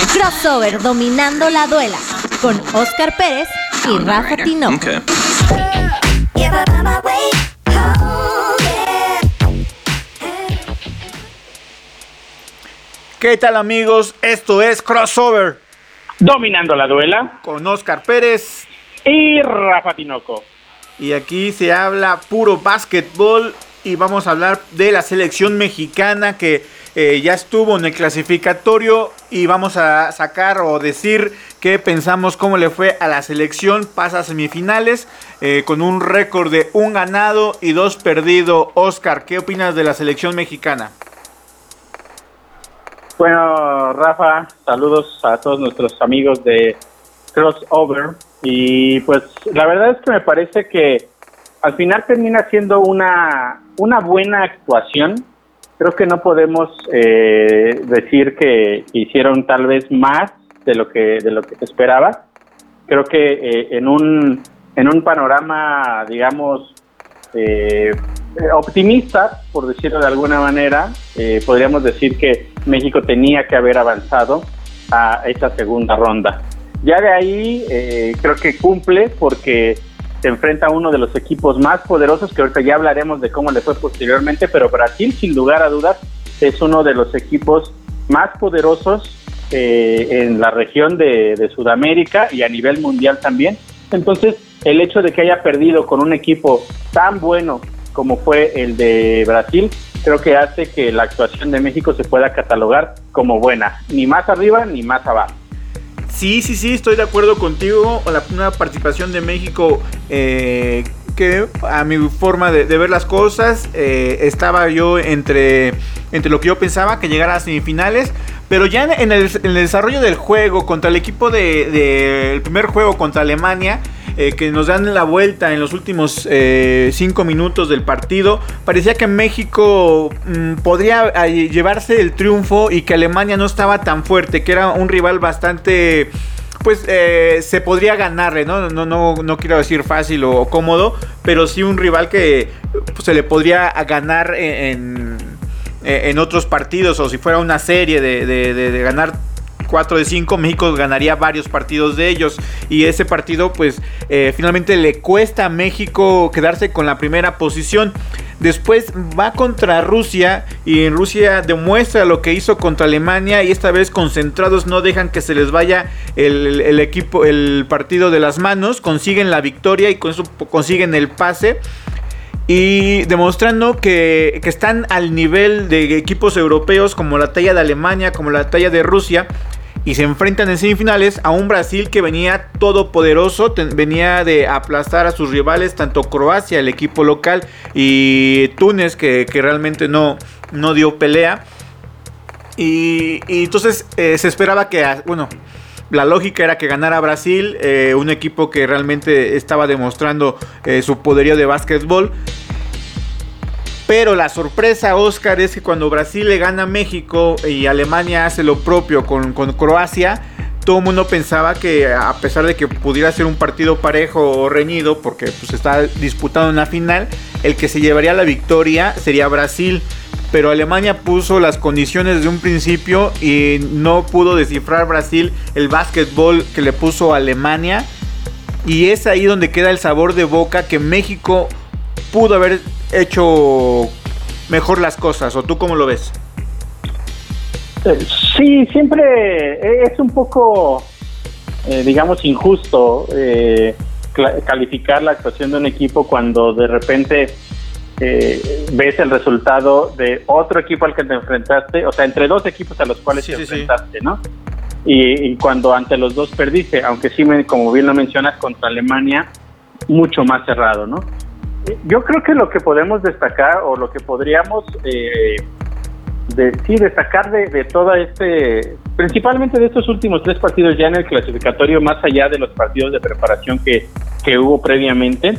Crossover dominando la duela con Oscar Pérez y Rafa Tinoco. ¿Qué tal amigos? Esto es Crossover Dominando la duela con Oscar Pérez y Rafa Tinoco. Y aquí se habla puro básquetbol y vamos a hablar de la selección mexicana que eh, ya estuvo en el clasificatorio y vamos a sacar o decir qué pensamos cómo le fue a la selección, pasa a semifinales eh, con un récord de un ganado y dos perdido. Oscar, ¿qué opinas de la selección mexicana? Bueno, Rafa, saludos a todos nuestros amigos de Crossover. Y pues la verdad es que me parece que al final termina siendo una, una buena actuación creo que no podemos eh, decir que hicieron tal vez más de lo que de lo que se esperaba. Creo que eh, en un en un panorama, digamos, eh, optimista, por decirlo de alguna manera, podríamos decir que México tenía que haber avanzado a esa segunda ronda. Ya de ahí creo que cumple porque se enfrenta a uno de los equipos más poderosos, que ahorita ya hablaremos de cómo le fue posteriormente, pero Brasil sin lugar a dudas es uno de los equipos más poderosos eh, en la región de, Sudamérica y a nivel mundial también. Entonces, el hecho de que haya perdido con un equipo tan bueno como fue el de Brasil, creo que hace que la actuación de México se pueda catalogar como buena, ni más arriba ni más abajo. Sí, sí, sí, estoy de acuerdo contigo. La, una participación de México eh, que a mi forma de, ver las cosas eh, estaba yo entre, entre lo que yo pensaba que llegara a semifinales. Pero ya en el, desarrollo del juego contra el equipo del de, primer juego contra Alemania, eh, que nos dan la vuelta en los últimos eh, cinco minutos del partido. Parecía que México mm, podría eh, llevarse el triunfo y que Alemania no estaba tan fuerte, que era un rival bastante pues se podría ganarle, ¿no? No, no, no quiero decir fácil o, cómodo, pero sí un rival que pues, se le podría ganar en, en, otros partidos o si fuera una serie de, de ganar 4 de 5, México ganaría varios partidos de ellos. Y ese partido, pues, eh, finalmente le cuesta a México quedarse con la primera posición. Después va contra Rusia y en Rusia demuestra lo que hizo contra Alemania y esta vez concentrados no dejan que se les vaya el, equipo, el partido de las manos, consiguen la victoria y con eso consiguen el pase y demostrando que, que, están al nivel de equipos europeos como la talla de Alemania, como la talla de Rusia, y se enfrentan en semifinales a un Brasil que venía todopoderoso, venía de aplastar a sus rivales, tanto Croacia, el equipo local, y Túnez, que, realmente no, no dio pelea. Y, entonces eh, se esperaba que, bueno, la lógica era que ganara Brasil, eh, un equipo que realmente estaba demostrando eh, su poderío de básquetbol. Pero la sorpresa, Oscar, es que cuando Brasil le gana a México y Alemania hace lo propio con, Croacia, todo el mundo pensaba que a pesar de que pudiera ser un partido parejo o reñido, porque pues está disputando una final, el que se llevaría la victoria sería Brasil. Pero Alemania puso las condiciones de un principio y no pudo descifrar Brasil el básquetbol que le puso Alemania. Y es ahí donde queda el sabor de boca que México pudo haber hecho mejor las cosas, ¿o tú cómo lo ves? Eh, sí, siempre es un poco, eh, digamos, injusto eh, calificar la actuación de un equipo cuando de repente ves el resultado de otro equipo al que te enfrentaste, o sea, entre dos equipos a los cuales te enfrentaste, ¿no? Y, cuando ante los dos perdiste, aunque sí, como bien lo mencionas, contra Alemania, mucho más cerrado, ¿no? Yo creo que lo que podemos destacar o lo que podríamos eh, destacar de, de toda este, principalmente de estos últimos tres partidos ya en el clasificatorio, más allá de los partidos de preparación que, que hubo previamente,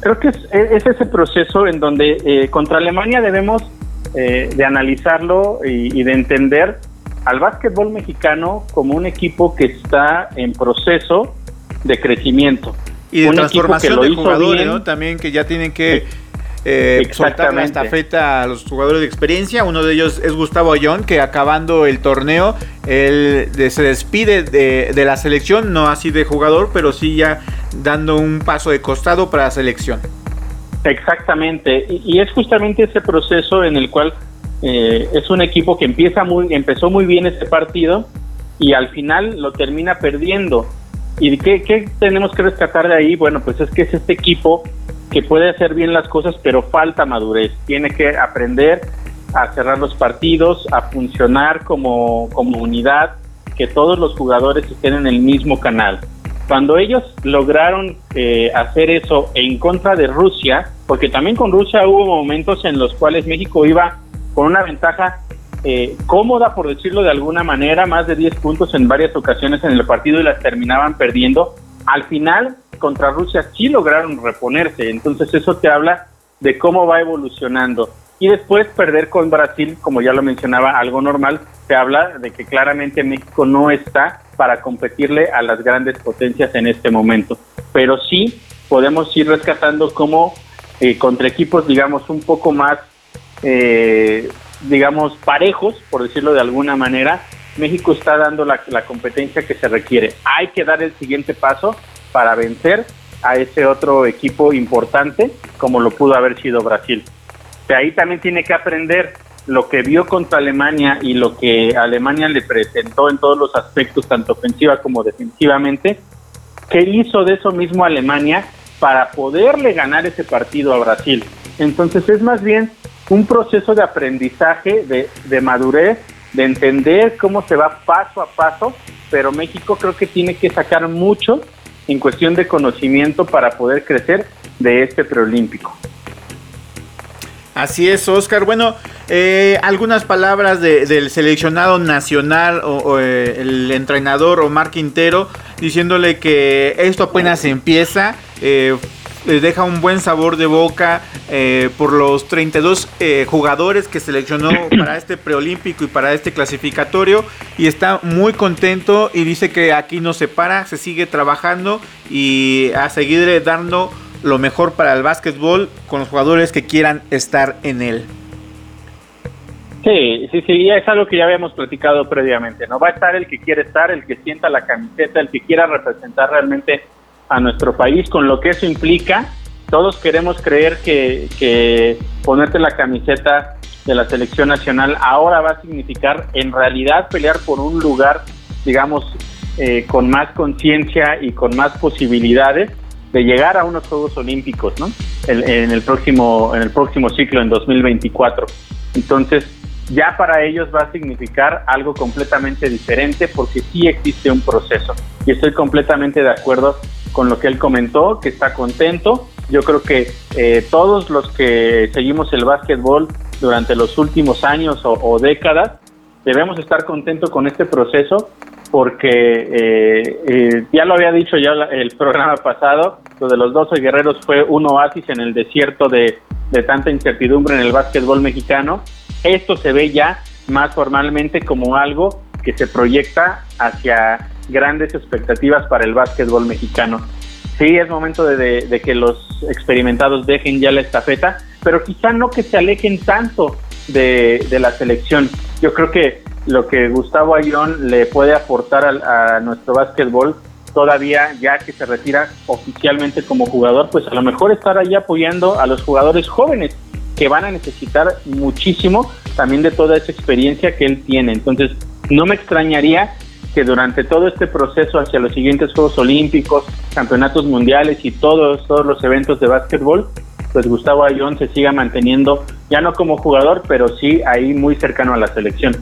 creo que es, ese proceso en donde eh, contra Alemania debemos eh, de analizarlo y, y de entender al básquetbol mexicano como un equipo que está en proceso de crecimiento y de transformación de jugadores, ¿no? También que ya tienen que eh, soltar la estafeta a los jugadores de experiencia. Uno de ellos es Gustavo Ayón, que acabando el torneo, él se despide de, la selección, no así de jugador, pero sí ya dando un paso de costado para la selección. Exactamente, y, es justamente ese proceso en el cual eh, es un equipo que empieza muy, empezó muy bien este partido y al final lo termina perdiendo. ¿Y qué, qué tenemos que rescatar de ahí? Bueno, pues es que es este equipo que puede hacer bien las cosas, pero falta madurez. Tiene que aprender a cerrar los partidos, a funcionar como, como unidad, que todos los jugadores estén en el mismo canal. Cuando ellos lograron eh, hacer eso en contra de Rusia, porque también con Rusia hubo momentos en los cuales México iba con una ventaja eh, cómoda, por decirlo de alguna manera, más de 10 puntos en varias ocasiones en el partido y las terminaban perdiendo. Al final, contra Rusia sí lograron reponerse, entonces eso te habla de cómo va evolucionando. Y después perder con Brasil, como ya lo mencionaba, algo normal, te habla de que claramente México no está para competirle a las grandes potencias en este momento. Pero sí podemos ir rescatando cómo eh, contra equipos, digamos, un poco más, eh, digamos, parejos, por decirlo de alguna manera, México está dando la, la competencia que se requiere. Hay que dar el siguiente paso para vencer a ese otro equipo importante como lo pudo haber sido Brasil. De ahí también tiene que aprender lo que vio contra Alemania y lo que Alemania le presentó en todos los aspectos, tanto ofensiva como defensivamente, qué hizo de eso mismo Alemania para poderle ganar ese partido a Brasil. Entonces es más bien un proceso de aprendizaje, de, madurez, de entender cómo se va paso a paso, pero México creo que tiene que sacar mucho en cuestión de conocimiento para poder crecer de este preolímpico. Así es, Oscar. Bueno, eh, algunas palabras del seleccionado nacional o, eh, el entrenador Omar Quintero diciéndole que esto apenas empieza. Eh, les deja un buen sabor de boca eh, por los 32 eh, jugadores que seleccionó para este preolímpico y para este clasificatorio y está muy contento y dice que aquí no se para, se sigue trabajando y a seguir dando lo mejor para el básquetbol con los jugadores que quieran estar en él. Sí, sí, sí, es algo que ya habíamos platicado previamente, ¿no? Va a estar el que quiere estar, el que sienta la camiseta, el que quiera representar realmente a nuestro país con lo que eso implica. Todos queremos creer que, que ponerte la camiseta de la selección nacional ahora va a significar en realidad pelear por un lugar, digamos, eh, con más conciencia y con más posibilidades de llegar a unos Juegos Olímpicos, ¿no? En, el próximo en el próximo ciclo en 2024. Entonces, ya para ellos va a significar algo completamente diferente porque sí existe un proceso. Y estoy completamente de acuerdo con lo que él comentó, que está contento. Yo creo que eh, todos los que seguimos el básquetbol durante los últimos años o, décadas debemos estar contentos con este proceso porque eh, eh, ya lo había dicho ya el programa pasado, lo de los 12 guerreros fue un oasis en el desierto de, de tanta incertidumbre en el básquetbol mexicano. Esto se ve ya más formalmente como algo que se proyecta hacia grandes expectativas para el básquetbol mexicano. Sí, es momento de, que los experimentados dejen ya la estafeta, pero quizá no que se alejen tanto de, la selección. Yo creo que lo que Gustavo Ayón le puede aportar a, nuestro básquetbol todavía ya que se retira oficialmente como jugador, pues a lo mejor estar ahí apoyando a los jugadores jóvenes que van a necesitar muchísimo también de toda esa experiencia que él tiene. Entonces, no me extrañaría que durante todo este proceso hacia los siguientes Juegos Olímpicos, campeonatos mundiales y todos, todos los eventos de básquetbol, pues Gustavo Ayón se siga manteniendo, ya no como jugador, pero sí ahí muy cercano a la selección.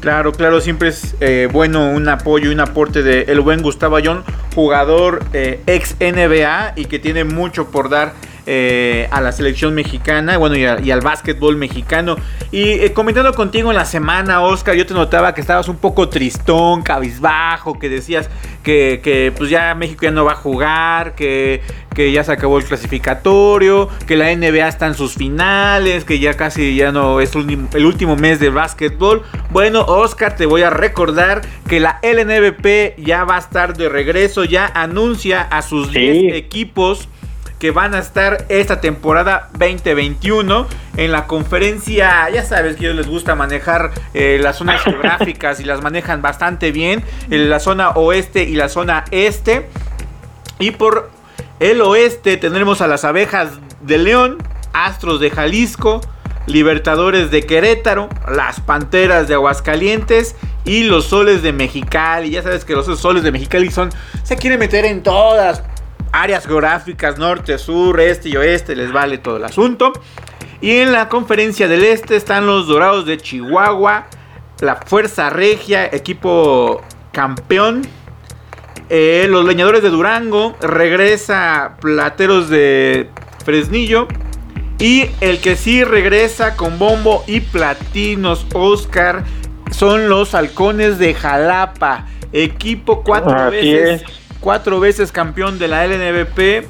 Claro, claro, siempre es eh, bueno un apoyo y un aporte de el buen Gustavo Ayón, jugador eh, ex NBA y que tiene mucho por dar eh, a la selección mexicana bueno, y, al básquetbol mexicano. Y eh, comentando contigo en la semana, Oscar, yo te notaba que estabas un poco tristón, cabizbajo, que decías que, pues ya México ya no va a jugar, que, que ya se acabó el clasificatorio, que la NBA está en sus finales, que ya casi ya no es el último mes de básquetbol. Bueno, Oscar, te voy a recordar que la LNBP ya va a estar de regreso, ya anuncia a sus 10 equipos que van a estar esta temporada 2021 en la conferencia. Ya sabes que a ellos les gusta manejar eh, las zonas geográficas y las manejan bastante bien. En la zona oeste y la zona este. Y por el oeste tendremos a las abejas de León, Astros de Jalisco, Libertadores de Querétaro, las Panteras de Aguascalientes y los Soles de Mexicali. Ya sabes que los Soles de Mexicali son se quieren meter en todas áreas geográficas, norte, sur, este y oeste, les vale todo el asunto. Y en la conferencia del este están los Dorados de Chihuahua, la Fuerza Regia, equipo campeón. Eh, los Leñadores de Durango, regresa Plateros de Fresnillo. Y el que sí regresa con bombo y platinos, Oscar, son los Halcones de Jalapa. Equipo cuatro veces, cuatro veces campeón de la LNBP.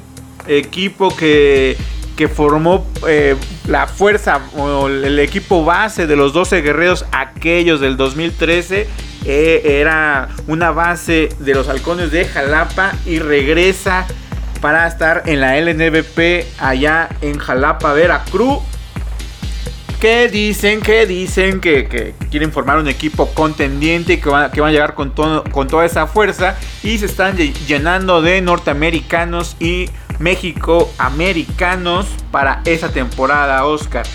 Equipo que, que formó eh, la fuerza o el equipo base de los 12 guerreros, aquellos del 2013. Eh, era una base de los halcones de Jalapa y regresa para estar en la LNBP allá en Jalapa, Veracruz. Que dicen, que dicen que, quieren formar un equipo contendiente que van, que van a llegar con, con toda esa fuerza y se están llenando de norteamericanos y México americanos para esa temporada, Oscar.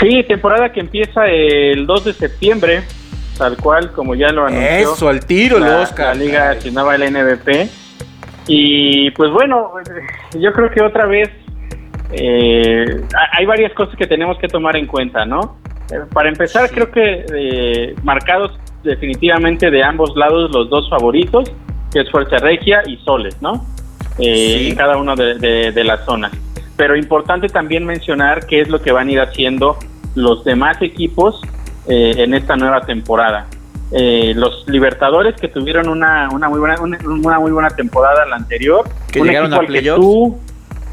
Sí, temporada que empieza el 2 de septiembre, tal cual como ya lo anunció. Eso, al tiro, la, Oscar. La Liga Chinaba LNBP. Y pues bueno, yo creo que otra vez eh, hay varias cosas que tenemos que tomar en cuenta, ¿no? Eh, para empezar, creo que eh, marcados definitivamente de ambos lados los dos favoritos, que es Fuerza Regia y Soles, ¿no? En cada uno de, de las zonas. Pero importante también mencionar qué es lo que van a ir haciendo los demás equipos en esta nueva temporada. Eh, los Libertadores que tuvieron una, una muy buena una, muy buena temporada la anterior, que llegaron a al que tú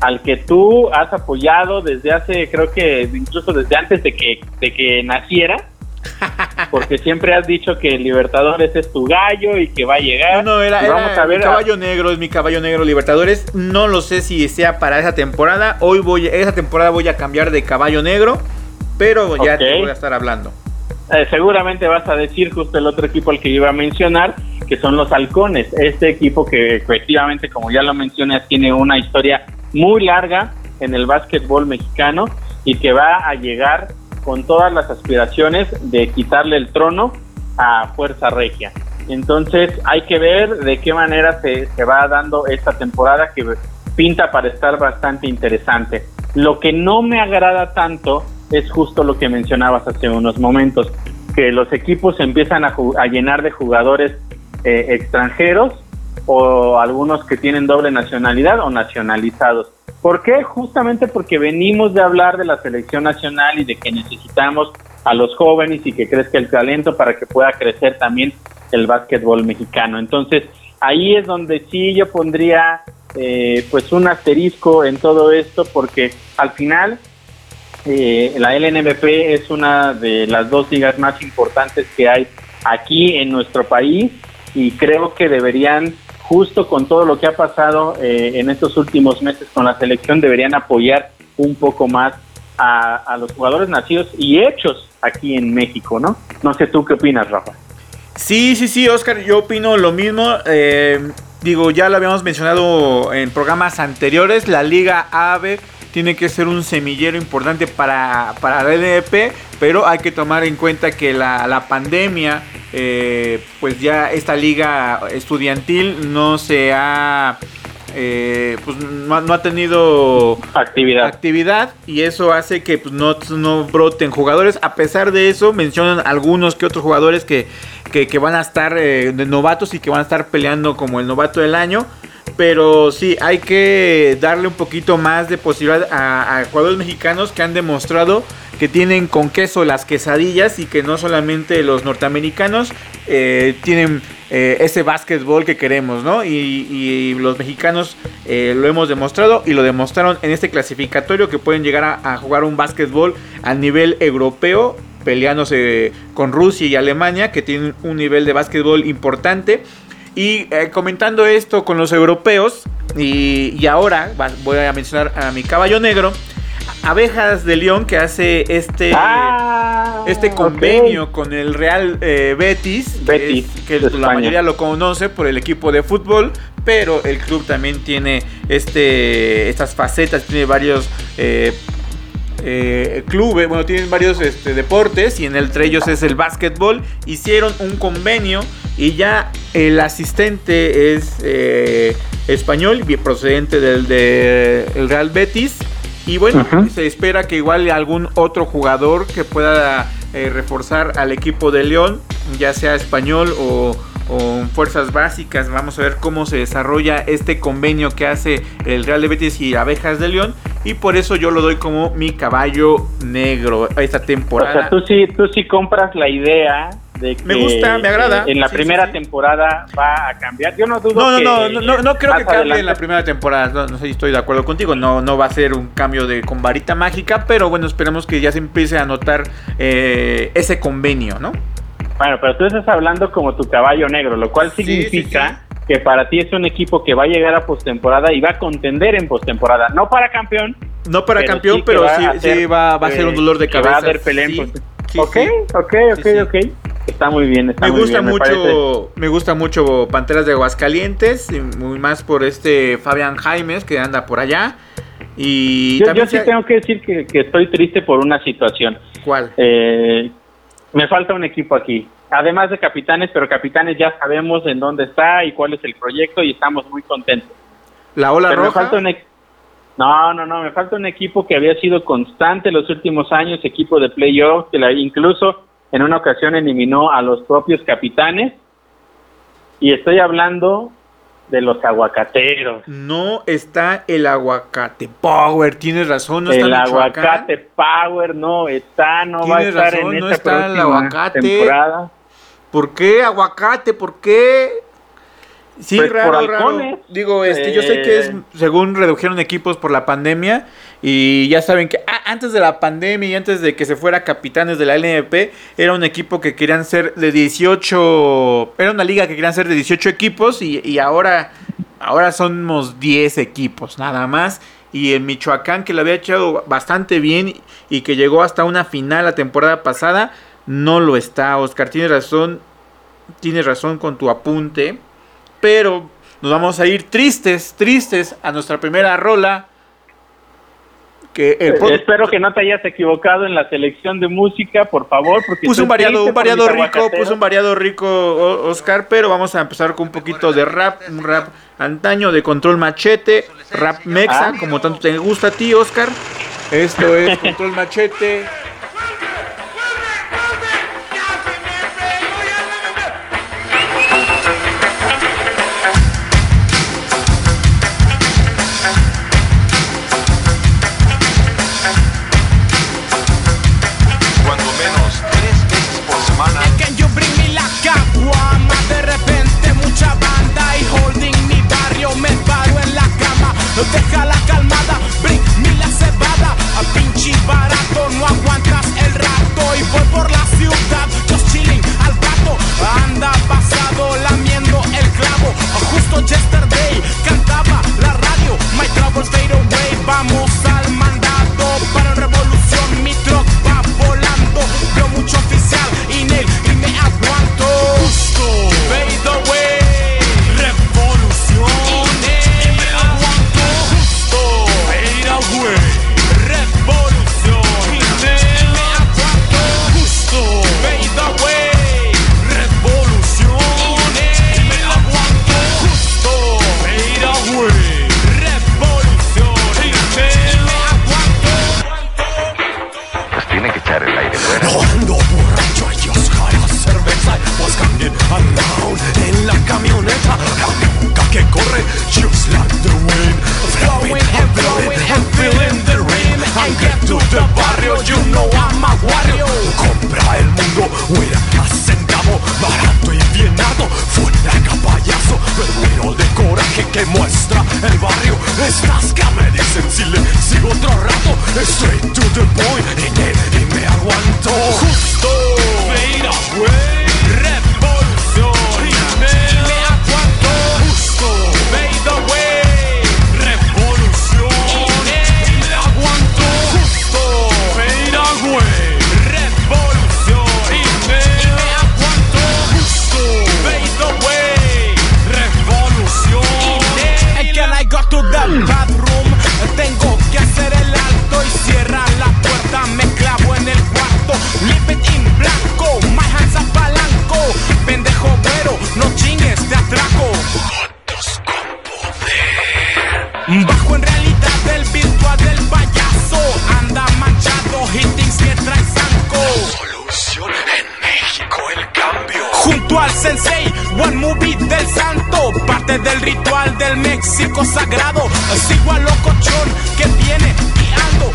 al que tú has apoyado desde hace creo que incluso desde antes de que de que naciera porque siempre has dicho que Libertadores es tu gallo y que va a llegar. No, era, vamos a ver mi caballo negro, es mi caballo negro Libertadores. No lo sé si sea para esa temporada. Hoy voy, esa temporada voy a cambiar de caballo negro, pero ya te voy a estar hablando. Eh, seguramente vas a decir justo el otro equipo al que iba a mencionar, que son los halcones. Este equipo que efectivamente, como ya lo mencionas, tiene una historia muy larga en el básquetbol mexicano y que va a llegar con todas las aspiraciones de quitarle el trono a Fuerza Regia. Entonces hay que ver de qué manera se, se va dando esta temporada que pinta para estar bastante interesante. Lo que no me agrada tanto es justo lo que mencionabas hace unos momentos, que los equipos empiezan a, llenar de jugadores eh, extranjeros o algunos que tienen doble nacionalidad o nacionalizados. ¿Por qué? Justamente porque venimos de hablar de la selección nacional y de que necesitamos a los jóvenes y que crezca el talento para que pueda crecer también el básquetbol mexicano. Entonces, ahí es donde sí yo pondría eh, pues un asterisco en todo esto porque al final eh, la LNBP es una de las dos ligas más importantes que hay aquí en nuestro país y creo que deberían, justo con todo lo que ha pasado eh, en estos últimos meses con la selección, deberían apoyar un poco más a, los jugadores nacidos y hechos aquí en México, ¿no? No sé tú qué opinas, Rafa. Sí, sí, sí, Oscar, yo opino lo mismo. Eh, digo, ya lo habíamos mencionado en programas anteriores, la Liga AVE tiene que ser un semillero importante para, para la LDP, pero hay que tomar en cuenta que la, pandemia, eh, pues ya esta liga estudiantil no se ha... Eh, pues no, ha tenido actividad. actividad y eso hace que pues, no, no broten jugadores. A pesar de eso, mencionan algunos que otros jugadores que, que, van a estar eh, de novatos y que van a estar peleando como el novato del año. Pero sí, hay que darle un poquito más de posibilidad a, jugadores mexicanos que han demostrado que tienen con queso las quesadillas y que no solamente los norteamericanos eh, tienen eh, ese básquetbol que queremos, ¿no? Y, los mexicanos eh, lo hemos demostrado y lo demostraron en este clasificatorio que pueden llegar a, a jugar un básquetbol a nivel europeo peleándose con Rusia y Alemania que tienen un nivel de básquetbol importante Y eh, comentando esto con los europeos, y, y ahora va- voy a mencionar a mi caballo negro, Abejas de León, que hace este, Ah, este convenio con el Real eh, Betis, que, Betis, es- que la mayoría lo conoce por el equipo de fútbol, pero el club también tiene este, estas facetas, tiene varios eh, eh, clubes, bueno, tienen varios este, deportes y en entre ellos es el básquetbol. Hicieron un convenio y ya el asistente es eh, español, procedente del de el Real Betis. Y bueno, se espera que igual algún otro jugador que pueda eh, reforzar al equipo de León, ya sea español o, fuerzas básicas. Vamos a ver cómo se desarrolla este convenio que hace el Real de Betis y Abejas de León. Y por eso yo lo doy como mi caballo negro esta O temporada. sea, tú sí, tú sí compras la idea de que Me gusta, me agrada. en la Sí, primera sí, temporada va a cambiar. Yo no dudo No, no, que no, no, no, no creo que cambie en la primera temporada. No, no sé si estoy de acuerdo contigo. No, no va a ser un cambio de con varita mágica, pero bueno, esperemos que ya se empiece a notar eh, ese convenio, ¿no? Bueno, pero tú estás hablando como tu caballo negro, lo cual Sí, significa que para ti es un equipo que va a llegar a postemporada y va a contender en postemporada, no para campeón. No para pero campeón, sí pero va sí, a sí ser, va, va a ser eh, un dolor de que va a cabeza. haber pelea Sí, ok, ok, ok, Sí, sí. ok. Está muy bien, está Me muy gusta bien. mucho, me gusta mucho Panteras de Aguascalientes, y muy más por este Fabián Jaimes que anda por allá. Y Yo, sí se- tengo que decir que, que estoy triste por una situación. ¿Cuál? Eh, me falta un equipo aquí. Además de capitanes, pero capitanes ya sabemos en dónde está y cuál es el proyecto y estamos muy contentos. La ola Pero me roja. falta un no, no, no, me falta un equipo que había sido constante los últimos años, equipo de playoffs, que la- incluso en una ocasión eliminó a los propios capitanes. Y estoy hablando de los aguacateros. No está el aguacate power, tienes razón, no está el en Michoacán. aguacate Power no está, no va a estar razón, en no esta está el aguacate. temporada. ¿Por qué aguacate? ¿Por qué? Sí, Pues, raro, por raro. Digo, este, yo sé que es Eh. según redujeron equipos por la pandemia y ya saben que ah, antes de la pandemia y antes de que se fuera capitanes de la LNP era un equipo que querían ser de 18, era una liga que querían ser de 18 equipos y, y ahora ahora somos 10 equipos nada más y el Michoacán que lo había echado bastante bien y que llegó hasta una final la temporada pasada no lo está, Oscar, tienes razón, tienes razón con tu apunte, pero nos vamos a ir tristes, tristes a nuestra primera rola. Que el produ- Espero que no te hayas equivocado en la selección de música, por favor, porque estoy un variado, un variado rico, puso un variado rico Oscar, pero vamos a empezar con un poquito de rap, un rap antaño de control machete, rap mexa, Ah. como tanto te gusta a ti, Oscar. Esto es control machete. Deja la calmada, bring me la cebada. A pinche barato, no aguantas el rato. Y voy por la ciudad, just chilling al gato. Anda pasado lamiendo el clavo. Justo yesterday cantaba la radio. My troubles fade away, vamos al en blanco, majas a palanco, pendejo pero no chingues, te atraco. Fotos con poder. Bajo en realidad el virtual del payaso, anda manchado, hittings que trae zanco. La solución en México, el cambio. Junto al sensei, one movie del santo, parte del ritual del México sagrado. Sigo al locochón que viene guiando.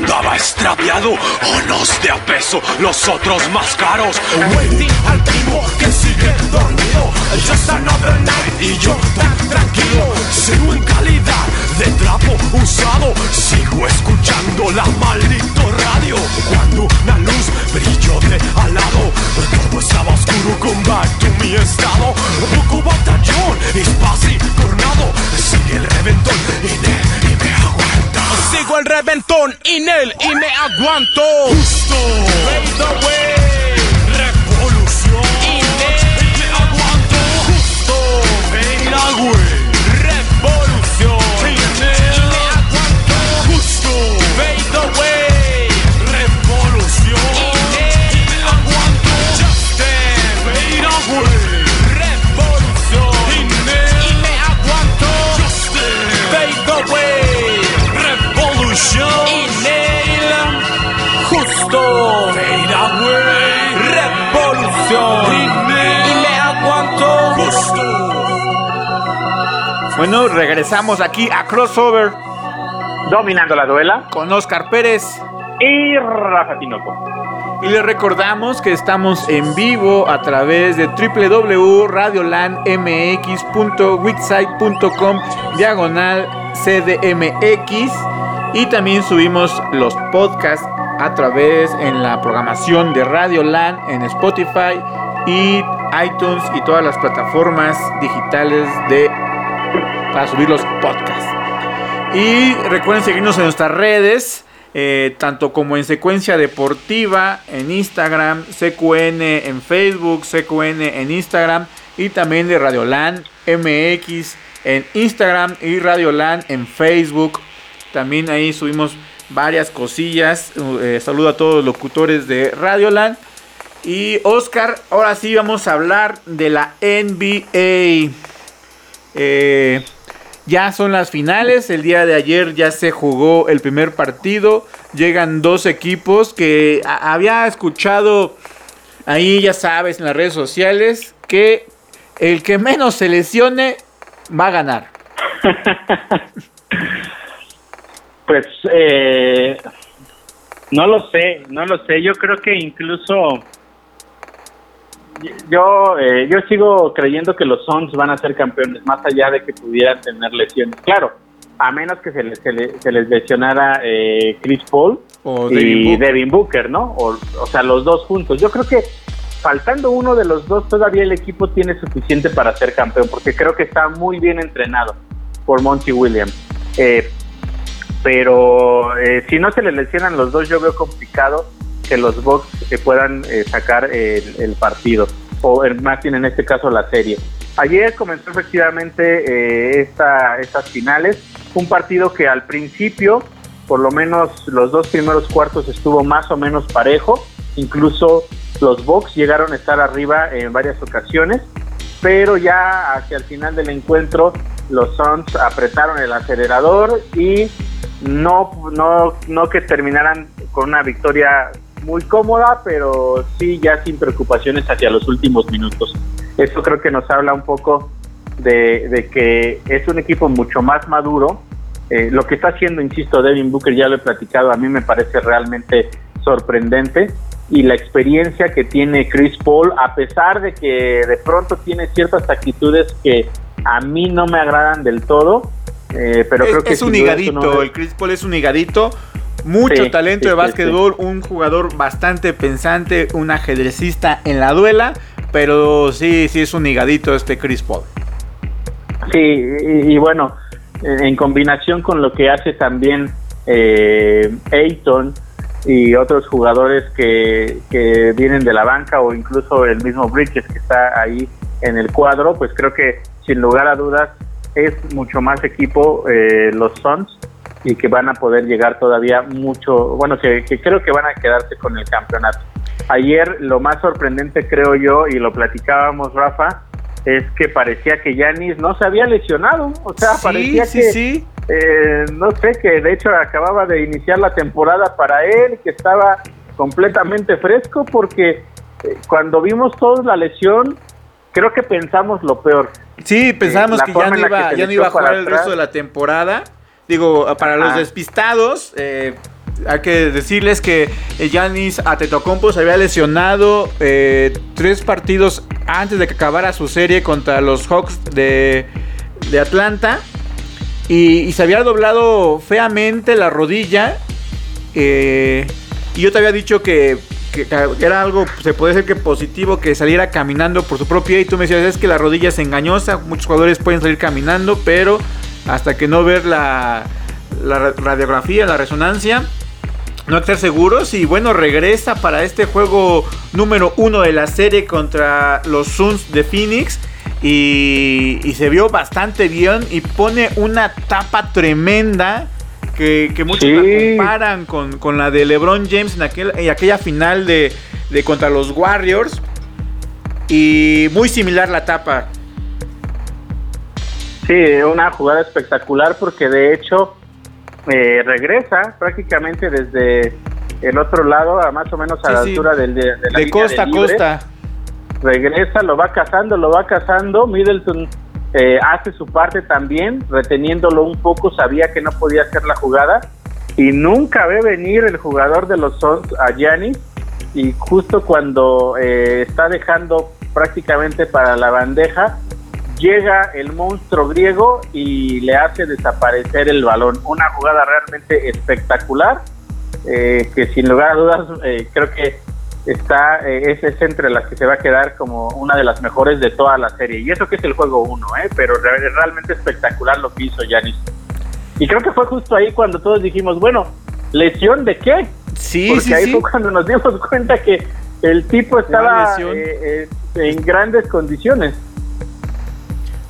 Andaba extraviado, unos de a peso, los otros más caros. Waiting al primo que sigue dormido. Just another night y yo tan tranquilo. Sigo en calidad de trapo usado, sigo escuchando la maldito radio. Cuando una luz brilló de al lado, todo estaba oscuro, come back to mi estado. Poco batallón, espacio cornado, sigue el reventón y, de- y me aguanta. Sigo el reventón in él y me aguanto. Justo, Fade away. Regresamos aquí a Crossover Dominando la duela. con Oscar Pérez. Y Rafa Tinoco. Y les recordamos que estamos en vivo a través de www.radiolandmx.wixsite.com diagonal CDMX y también subimos los podcasts a través en la programación de Radio Land en Spotify y iTunes y todas las plataformas digitales de para subir los podcasts. Y recuerden seguirnos en nuestras redes, eh, tanto como en Secuencia Deportiva en Instagram, CQN en Facebook, CQN en Instagram y también de Radioland MX en Instagram y Radioland en Facebook. También ahí subimos varias cosillas. Eh, saludo a todos los locutores de Radioland. Y Oscar, ahora sí vamos a hablar de la NBA. Eh, ya son las finales. El día de ayer ya se jugó el primer partido. Llegan dos equipos que había escuchado ahí, ya sabes, en las redes sociales, que el que menos se lesione va a ganar. Pues eh, no lo sé, no lo sé. Yo creo que incluso yo eh, yo sigo creyendo que los Suns van a ser campeones, más allá de que pudieran tener lesiones. Claro, a menos que se les, se les, se les lesionara eh, Chris Paul O y Devin Booker. Devin Booker, ¿no? O, o sea, los dos juntos. Yo creo que faltando uno de los dos, todavía el equipo tiene suficiente para ser campeón, porque creo que está muy bien entrenado por Monty Williams. Eh, pero eh, si no se le lesionan los dos, yo veo complicado que los Bucks eh, puedan eh, sacar el, el partido, o el, más bien en este caso la serie. Ayer comenzó efectivamente eh, esta, estas finales, un partido que al principio, por lo menos los dos primeros cuartos estuvo más o menos parejo, incluso los Bucks llegaron a estar arriba en varias ocasiones, pero ya hacia el final del encuentro los Suns apretaron el acelerador y no, no, no que terminaran con una victoria muy cómoda, pero sí ya sin preocupaciones hacia los últimos minutos. Esto creo que nos habla un poco de, de que es un equipo mucho más maduro. Eh, lo que está haciendo, insisto, Devin Booker, ya lo he platicado, a mí me parece realmente sorprendente. Y la experiencia que tiene Chris Paul, a pesar de que de pronto tiene ciertas actitudes que a mí no me agradan del todo, eh, pero es, creo que es un higadito, de- el Chris Paul es un higadito. Mucho Sí, talento sí, de sí, básquetbol, un jugador bastante pensante, un ajedrecista en la duela, pero sí, sí es un higadito este Chris Paul. Sí, y, y bueno, en en combinación con lo que hace también eh, Ayton y otros jugadores que, que vienen de la banca o incluso el mismo Bridges que está ahí en el cuadro, pues creo que sin lugar a dudas, es mucho más equipo eh, los Suns y que van a poder llegar todavía mucho, bueno, que, que creo que van a quedarse con el campeonato. Ayer lo más sorprendente creo yo, y lo platicábamos Rafa, es que parecía que Yanis no se había lesionado, o sea, Sí, parecía sí, que, sí. eh, no sé, que de hecho acababa de iniciar la temporada para él, que estaba completamente fresco, porque eh, cuando vimos todos la lesión, creo que pensamos lo peor. Sí, pensábamos la que ya no iba, que ya no iba a jugar el resto de la temporada. Digo, para los despistados, eh, hay que decirles que Yanis Atetokounmpo se había lesionado eh, tres partidos antes de que acabara su serie contra los Hawks de, de Atlanta. Y, y se había doblado feamente la rodilla. eh, y yo te había dicho que, que- que era algo, se puede decir que positivo, que saliera caminando por su propio pie. Y tú me decías, es que la rodilla es engañosa. Muchos jugadores pueden salir caminando, pero hasta que no ver la, la radiografía, la resonancia, no estar seguros. Y bueno, regresa para este juego número uno de la serie contra los Suns de Phoenix. Y, y se vio bastante bien y pone una tapa tremenda que, que muchos Sí. la comparan con, con la de LeBron James en, aquel, en aquella final de, de contra los Warriors. Y muy similar la tapa. Sí, una jugada espectacular porque de hecho eh, regresa prácticamente desde el otro lado, a más o menos a Sí, la sí. altura del, de, de la De costa a costa. Regresa, lo va cazando, lo va cazando. Middleton eh, hace su parte también, reteniéndolo un poco, sabía que no podía hacer la jugada y nunca ve venir el jugador de los Suns a Giannis y justo cuando eh, está dejando prácticamente para la bandeja, llega el monstruo griego y le hace desaparecer el balón. Una jugada realmente espectacular, eh, que sin lugar a dudas eh, creo que está eh, es, es entre las que se va a quedar como una de las mejores de toda la serie. Y eso que es el juego 1, ¿eh? pero re- realmente espectacular lo que hizo Yanis. Y creo que fue justo ahí cuando todos dijimos, bueno, ¿lesión de qué? Sí, Porque sí, ahí sí. fue cuando nos dimos cuenta que el tipo estaba eh, eh, en grandes condiciones.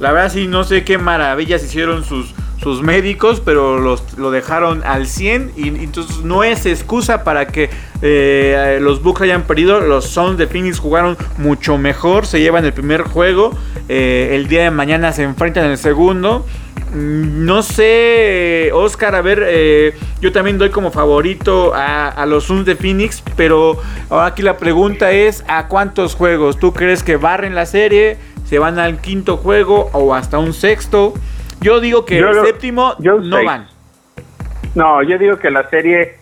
La verdad sí, no sé qué maravillas hicieron sus, sus médicos, pero los, lo dejaron al 100 y, entonces no es excusa para que eh, los Bucks hayan perdido. Los Suns de Phoenix jugaron mucho mejor, se llevan el primer juego, eh, el día de mañana se enfrentan en el segundo. Mm, No sé, Oscar, a ver, eh, yo también doy como favorito a, a los Suns de Phoenix, pero ahora aquí la pregunta es, ¿a cuántos juegos? ¿Tú crees que barren la serie? ¿Se van al quinto juego o hasta un sexto? Yo digo que Yo el lo- séptimo yo no seis. van. No, yo digo que la serie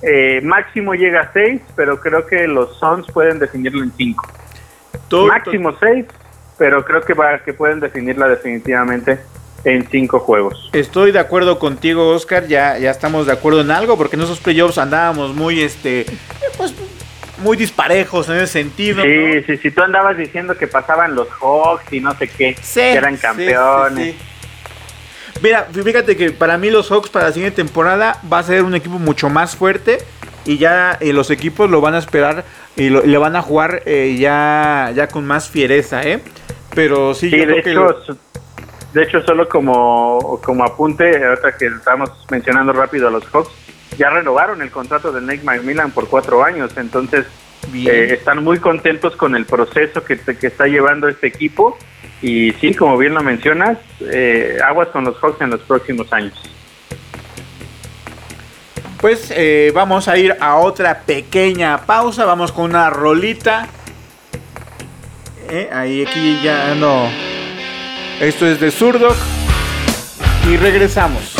eh, máximo llega a 6, pero creo que los Suns pueden definirlo en 5. Todo- Máximo 6, pero creo que, va, que pueden definirla definitivamente en 5 juegos. Estoy de acuerdo contigo, Oscar. Ya, ya estamos de acuerdo en algo, porque en esos playoffs andábamos muy, este, pues, muy disparejos en ese sentido. Sí, ¿no? sí, sí, tú andabas diciendo que pasaban los Hawks y no sé qué, Sí, que eran campeones. sí, sí. Mira, fíjate que para mí los Hawks para la siguiente temporada va a ser un equipo mucho más fuerte y ya eh, los equipos lo van a esperar y, lo- le van a jugar eh, ya, ya con más fiereza, ¿eh? Pero sí, Sí, yo de creo que hecho, so- de hecho, solo como, como apunte, ahorita que estamos mencionando rápido a los Hawks, ya renovaron el contrato de Nate McMillan por cuatro años, entonces eh, están muy contentos con el proceso que, que está llevando este equipo y sí, como bien lo mencionas, eh, aguas con los Hawks en los próximos años. Pues eh, vamos a ir a otra pequeña pausa. Vamos con una rolita. Ahí aquí ya no. Esto es de Zurdo. Y regresamos.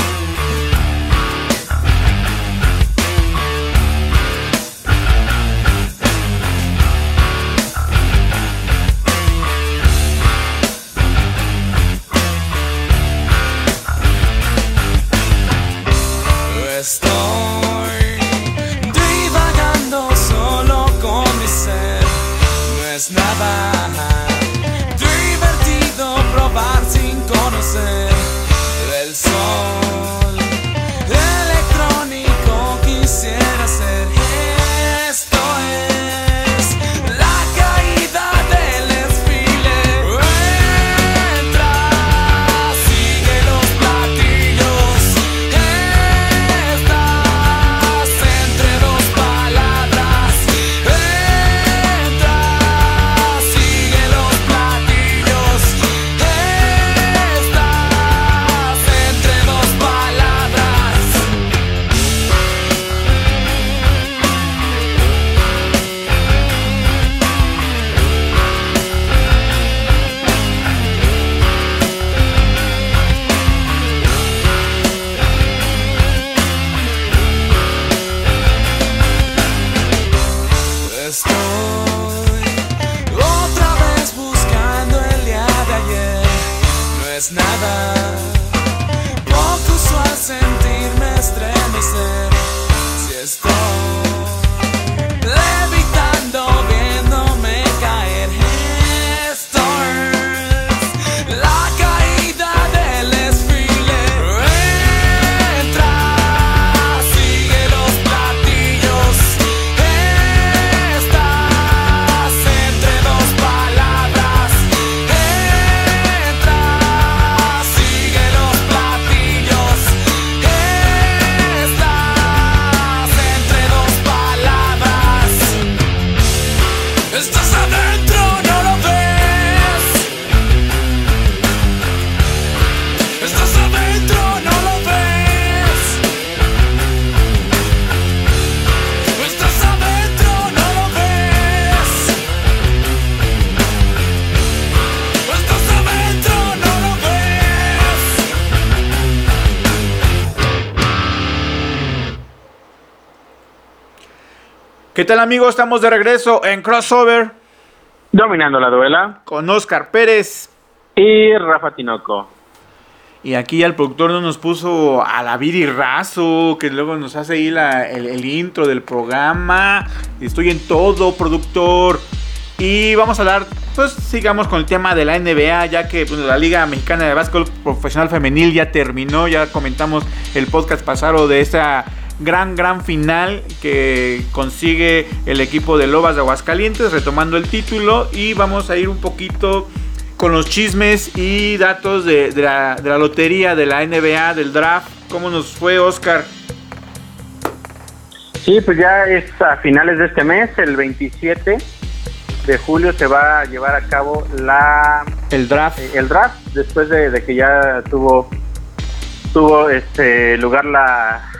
¿Qué tal amigos? Estamos de regreso en Crossover Dominando la duela. con Oscar Pérez. Y Rafa Tinoco. Y aquí el productor no nos puso a la Razo, que luego nos hace ahí la- el, el intro del programa. Estoy en todo, productor. Y vamos a hablar, pues sigamos con el tema de la NBA, ya que pues, la Liga Mexicana de Básquetbol Profesional Femenil ya terminó, ya comentamos el podcast pasado de esa gran, gran final que consigue el equipo de Lobas de Aguascalientes, retomando el título. Y vamos a ir un poquito con los chismes y datos de, de la, de la lotería, de la NBA, del draft. ¿Cómo nos fue, Oscar? Sí, pues ya es a finales de este mes, el 27 de julio se va a llevar a cabo la El draft. eh, el draft después de, de que ya tuvo tuvo este lugar la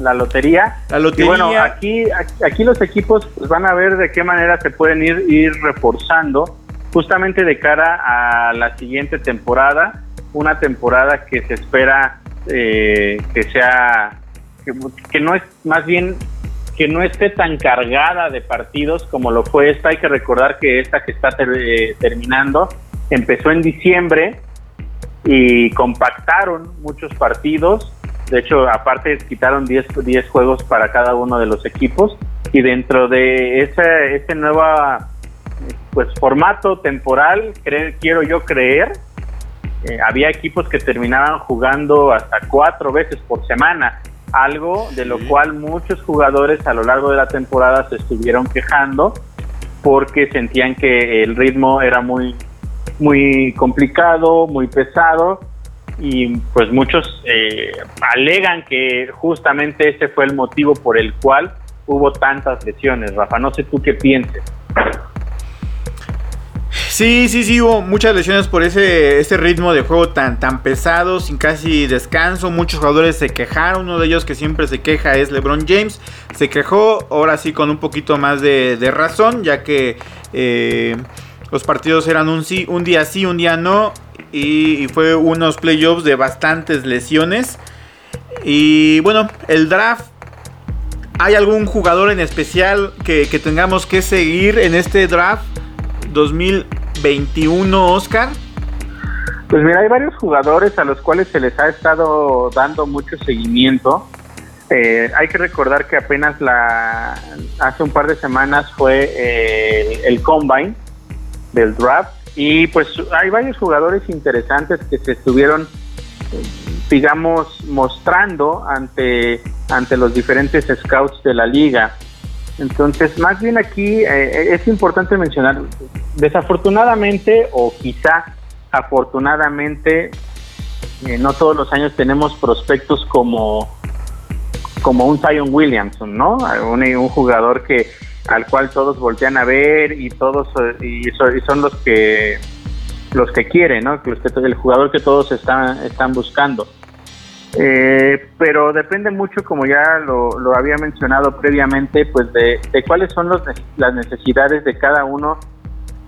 la lotería. La Y bueno, aquí, aquí aquí los equipos pues, van a ver de qué manera se pueden ir, ir reforzando justamente de cara a la siguiente temporada, una temporada que se espera eh, que sea, que, que no es más bien que no esté tan cargada de partidos como lo fue esta. Hay que recordar que esta que está ter- eh, terminando empezó en diciembre y compactaron muchos partidos. De hecho, aparte quitaron 10, 10 juegos para cada uno de los equipos. Y dentro de ese, ese nuevo pues formato temporal, cre- quiero yo creer, eh, había equipos que terminaban jugando hasta cuatro veces por semana, algo de lo cual muchos jugadores a lo largo de la temporada se estuvieron quejando porque sentían que el ritmo era muy muy complicado, muy pesado y pues muchos eh, alegan que justamente ese fue el motivo por el cual hubo tantas lesiones. Rafa, no sé tú qué pienses. Sí, sí, sí, hubo muchas lesiones por ese, ese ritmo de juego tan, tan pesado, sin casi descanso. Muchos jugadores se quejaron. Uno de ellos que siempre se queja es LeBron James. Se quejó, ahora sí, con un poquito más de, razón, ya que eh, los partidos eran un, sí, un día sí, un día no. Y, fue unos playoffs de bastantes lesiones. Y bueno, el draft. ¿Hay algún jugador en especial que, tengamos que seguir en este draft 2021, Oscar? Pues mira, hay varios jugadores a los cuales se les ha estado dando mucho seguimiento. Eh, hay que recordar que apenas la hace un par de semanas fue eh, el combine del draft y pues hay varios jugadores interesantes que se estuvieron digamos mostrando ante ante los diferentes scouts de la liga entonces más bien aquí eh, es importante mencionar desafortunadamente o quizá afortunadamente eh, no todos los años tenemos prospectos como como un Zion Williamson, ¿no? Un, un jugador que al cual todos voltean a ver y todos eh, y, so- y son los que los que quieren, ¿no? El jugador que todos están están buscando. Eh, pero depende mucho, como ya lo, lo había mencionado previamente, pues de, de cuáles son los, las necesidades de cada uno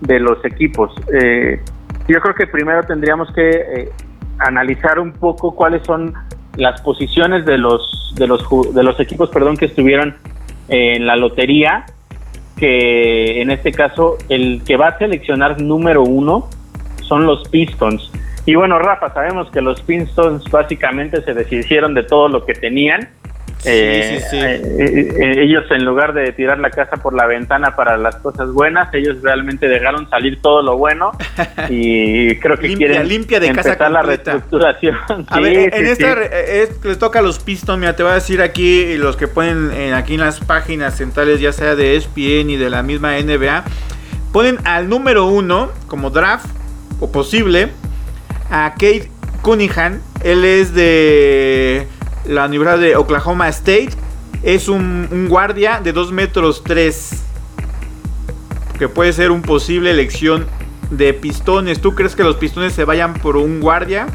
de los equipos. Eh, yo creo que primero tendríamos que eh, analizar un poco cuáles son las posiciones de los de los de los equipos, perdón, que estuvieron en la lotería, que en este caso el que va a seleccionar número uno son los Pistons. Y bueno, Rafa, sabemos que los Pistons básicamente se deshicieron de todo lo que tenían. Sí, Eh, sí, sí. eh, eh, ellos en lugar de tirar la casa por la ventana para las cosas buenas, ellos realmente dejaron salir todo lo bueno y creo que Limpia, quieren limpia de casa empezar la completa. reestructuración. A Sí, ver, en sí, esta sí. es- les toca a los Pistons, mira, te voy a decir aquí los que ponen en- aquí en las páginas centrales, ya sea de ESPN y de la misma NBA, ponen al número uno como draft o posible a Kate Cunningham. Él es de la Universidad de Oklahoma State. Es un, guardia de 2 metros 3. Que puede ser un posible elección de pistones. ¿Tú crees que los pistones se vayan por un guardia?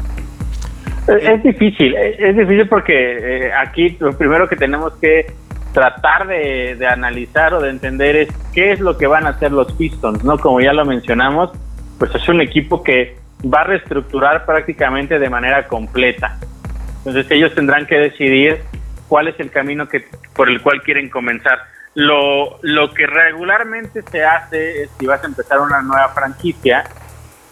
Es, es difícil, es es difícil porque eh, aquí lo primero que tenemos que tratar de, de analizar o de entender es qué es lo que van a hacer los Pistons, ¿no? Como ya lo mencionamos, pues es un equipo que va a reestructurar prácticamente de manera completa. Entonces ellos tendrán que decidir cuál es el camino que por el cual quieren comenzar. Lo, lo que regularmente se hace es si vas a empezar una nueva franquicia,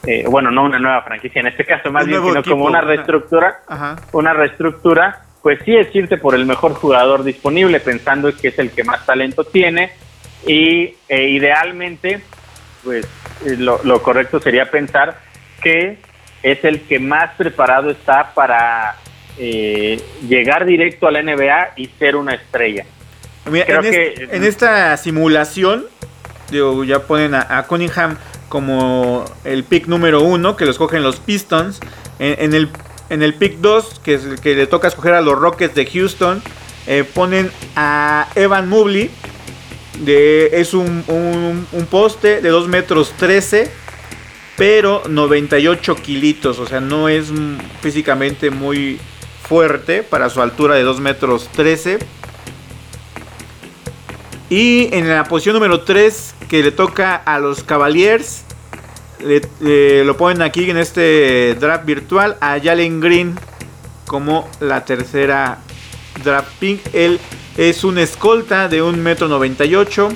eh, bueno, no una nueva franquicia en este caso, más bien, sino como equipo, una una- reestructura, Ajá. una reestructura, pues sí es irte por el mejor jugador disponible, pensando que es el que más talento tiene y eh, idealmente, pues eh, lo, lo correcto sería pensar que es el que más preparado está para eh, llegar directo a la NBA y ser una estrella. Mira, Creo en, es- que- en esta simulación, digo, ya ponen a, a Cunningham como el pick número uno, que lo escogen los Pistons. En, en el, en el pick 2, que es el que le toca escoger a los Rockets de Houston, eh, ponen a Evan Mobley. De, es un, un- un poste de 2 metros 13, pero 98 kilitos. O sea, no es físicamente muy fuerte para su altura de 2 metros 13. Y en la posición número 3 que le toca a los Cavaliers, le- le- lo ponen aquí en este draft virtual a Jalen Green como la tercera draft pick. Él es un escolta de 1,98 m.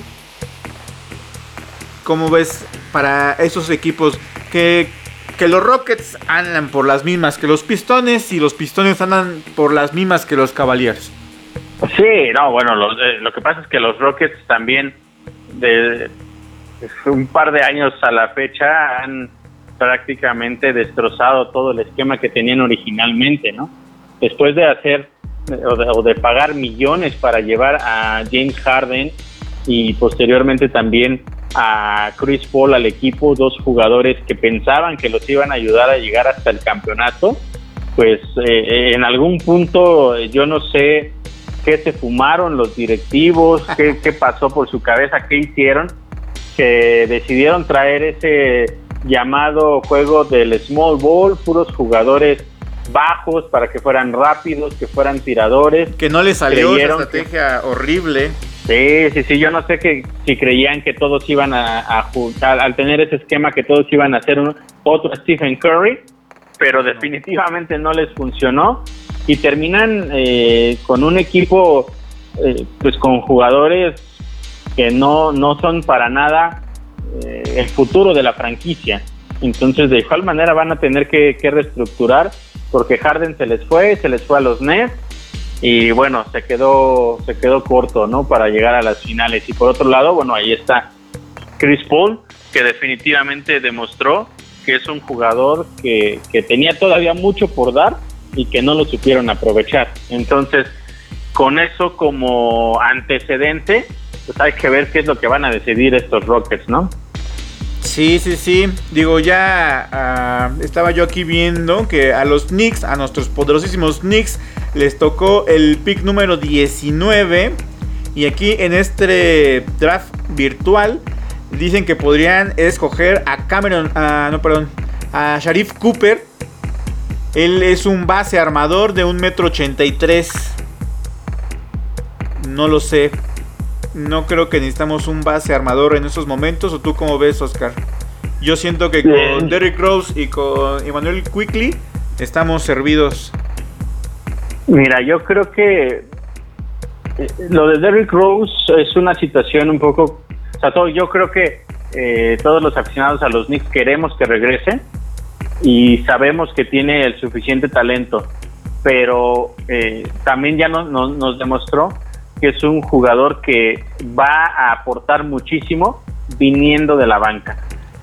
¿Cómo ves para esos equipos que, que los Rockets andan por las mismas que los Pistones y los Pistones andan por las mismas que los Cavaliers? Sí, no, bueno, lo, eh, lo que pasa es que los Rockets también de un par de años a la fecha han prácticamente destrozado todo el esquema que tenían originalmente, ¿no? Después de hacer o de, o de pagar millones para llevar a James Harden y posteriormente también a Chris Paul al equipo, dos jugadores que pensaban que los iban a ayudar a llegar hasta el campeonato, pues eh, en algún punto yo no sé qué se fumaron los directivos, qué, qué pasó por su cabeza, qué hicieron, que decidieron traer ese llamado juego del small ball, puros jugadores bajos para que fueran rápidos, que fueran tiradores. Que no le salió Creyeron estrategia horrible. Sí, sí, sí, yo no sé que si creían que todos iban a, a juntar, al tener ese esquema que todos iban a hacer un, otro Stephen Curry, pero definitivamente no les funcionó y terminan eh, con un equipo eh, pues con jugadores que no, no son para nada eh, el futuro de la franquicia. Entonces de igual manera van a tener que, que reestructurar porque Harden se les fue, se les fue a los Nets y bueno, se quedó se quedó corto, ¿no? Para llegar a las finales. Y por otro lado, bueno, ahí está Chris Paul, que definitivamente demostró que es un jugador que, que tenía todavía mucho por dar y que no lo supieron aprovechar. Entonces, con eso como antecedente, pues hay que ver qué es lo que van a decidir estos Rockets, ¿no? Sí, sí, sí. Digo, ya ah, estaba yo aquí viendo que a los Knicks, a nuestros poderosísimos Knicks, les tocó el pick número 19. Y aquí en este draft virtual dicen que podrían escoger a Cameron, ah, no, perdón, a Sharif Cooper. Él es un base armador de 1,83 m. No lo sé. No creo que necesitamos un base armador en estos momentos. ¿O tú cómo ves, Oscar? Yo siento que con Derrick Rose y con Emmanuel Quickly estamos servidos. Mira, yo creo que eh, lo de Derrick Rose es una situación un poco... O sea, todo, yo creo que eh, todos los aficionados a los Knicks queremos que regrese, y sabemos que tiene el suficiente talento, pero eh, también ya no- no- nos demostró que es un jugador que va a aportar muchísimo viniendo de la banca,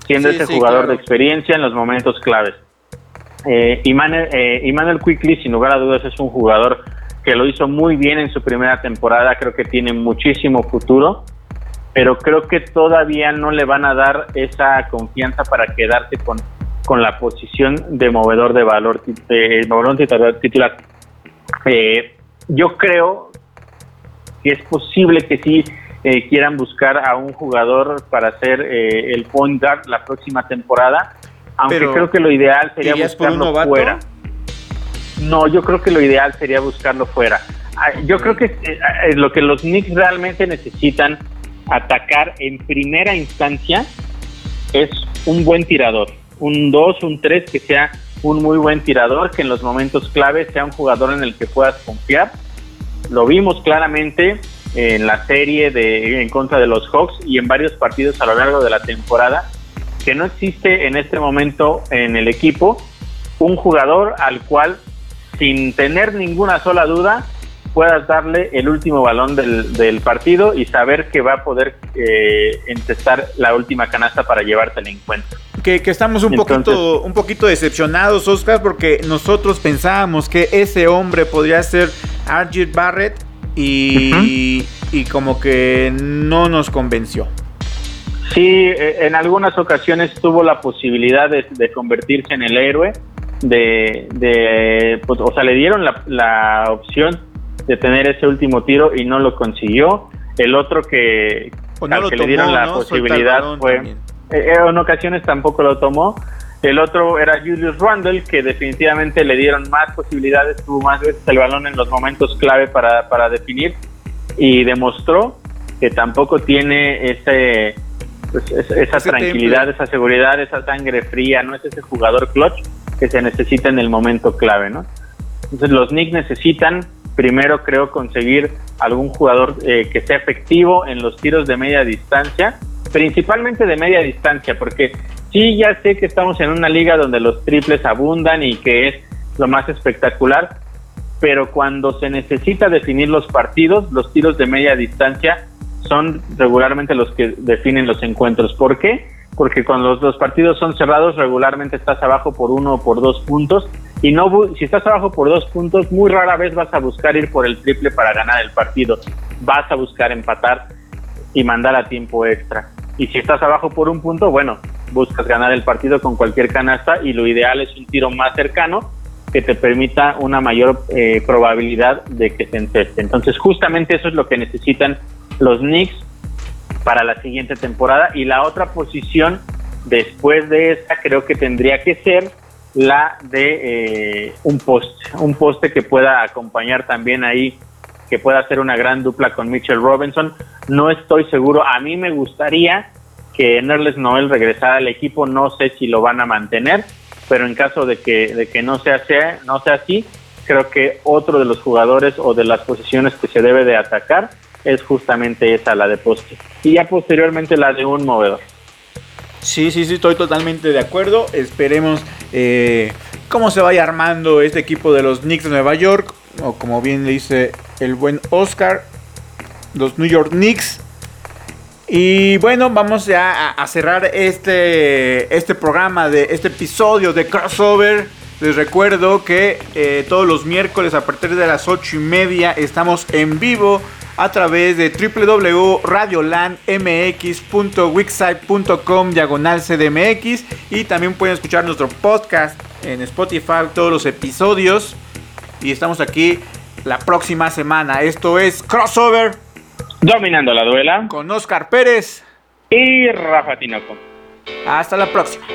siendo Sí, ese sí, jugador claro. de experiencia en los momentos claves. Eh, eh, Emmanuel Quickly, sin lugar a dudas, es un jugador que lo hizo muy bien en su primera temporada, creo que tiene muchísimo futuro, pero creo que todavía no le van a dar esa confianza para quedarse con, con la posición de movedor de valor, de movedor titular. titular. Eh, yo creo que es posible que sí eh, quieran buscar a un jugador para ser eh, el point guard la próxima temporada, aunque Pero, creo que lo ideal sería ¿irías por un buscarlo fuera. No, yo creo que lo ideal sería buscarlo fuera. Ah, Yo creo que eh, eh, lo que los Knicks realmente necesitan atacar en primera instancia es un buen tirador, un 2, un 3 que sea un muy buen tirador, que en los momentos clave sea un jugador en el que puedas confiar. Lo vimos claramente en la serie de en contra de los Hawks y en varios partidos a lo largo de la temporada que no existe en este momento en el equipo un jugador al cual sin tener ninguna sola duda puedas darle el último balón del, del partido y saber que va a poder eh, encestar la última canasta para llevarte el encuentro. Que, que estamos un Entonces- poquito, un poquito decepcionados, Oscar, porque nosotros pensábamos que ese hombre podría ser Archie Barrett y, y como que no nos convenció. Sí, eh, en algunas ocasiones tuvo la posibilidad de, de convertirse en el héroe, de, de pues, o sea, le dieron la, la opción de tener ese último tiro y no lo consiguió. El otro que, O no al lo que tomó, le dieron la ¿no? Posibilidad fue, también. eh, en ocasiones tampoco lo tomó. El otro era Julius Randle, que definitivamente le dieron más posibilidades, tuvo más veces el balón en los momentos clave para, para definir y demostró que tampoco tiene ese pues, es- esa Ese tranquilidad, temple. esa seguridad, esa sangre fría, no es ese jugador clutch que se necesita en el momento clave, ¿no? Entonces los Knicks necesitan primero creo conseguir algún jugador eh, que sea efectivo en los tiros de media distancia, principalmente de media distancia, porque sí ya sé que estamos en una liga donde los triples abundan y que es lo más espectacular, pero cuando se necesita definir los partidos, los tiros de media distancia son regularmente los que definen los encuentros. ¿Por qué? Porque cuando los, los partidos son cerrados, regularmente estás abajo por uno o por dos puntos. Y no si estás abajo por dos puntos, muy rara vez vas a buscar ir por el triple para ganar el partido. Vas a buscar empatar y mandar a tiempo extra. Y si estás abajo por un punto, bueno, buscas ganar el partido con cualquier canasta y lo ideal es un tiro más cercano que te permita una mayor eh, probabilidad de que se enceste. Entonces, justamente eso es lo que necesitan los Knicks para la siguiente temporada. Y la otra posición después de esta creo que tendría que ser la de eh, un poste, un poste que pueda acompañar también ahí, que pueda hacer una gran dupla con Mitchell Robinson. No estoy seguro, a mí me gustaría que Nerles Noel regresara al equipo, no sé si lo van a mantener, pero en caso de que, de que no, sea, sea, no sea así, creo que otro de los jugadores o de las posiciones que se debe de atacar es justamente esa, la de poste. Y ya posteriormente la de un movedor. Sí, sí, sí, estoy totalmente de acuerdo. Esperemos eh, cómo se vaya armando este equipo de los Knicks de Nueva York. O como bien dice el buen Oscar, los New York Knicks. Y bueno, vamos ya a, a cerrar este, este programa, de este episodio de Crossover. Les recuerdo que eh, todos los miércoles a partir de las 8 y media estamos en vivo a través de www.radiolandmx.wixsite.com diagonal CDMX y también pueden escuchar nuestro podcast en Spotify, todos los episodios. Y estamos aquí la próxima semana. Esto es Crossover Dominando la duela. con Oscar Pérez. Y Rafa Tinoco. Hasta la próxima.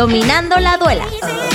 Dominando la duela.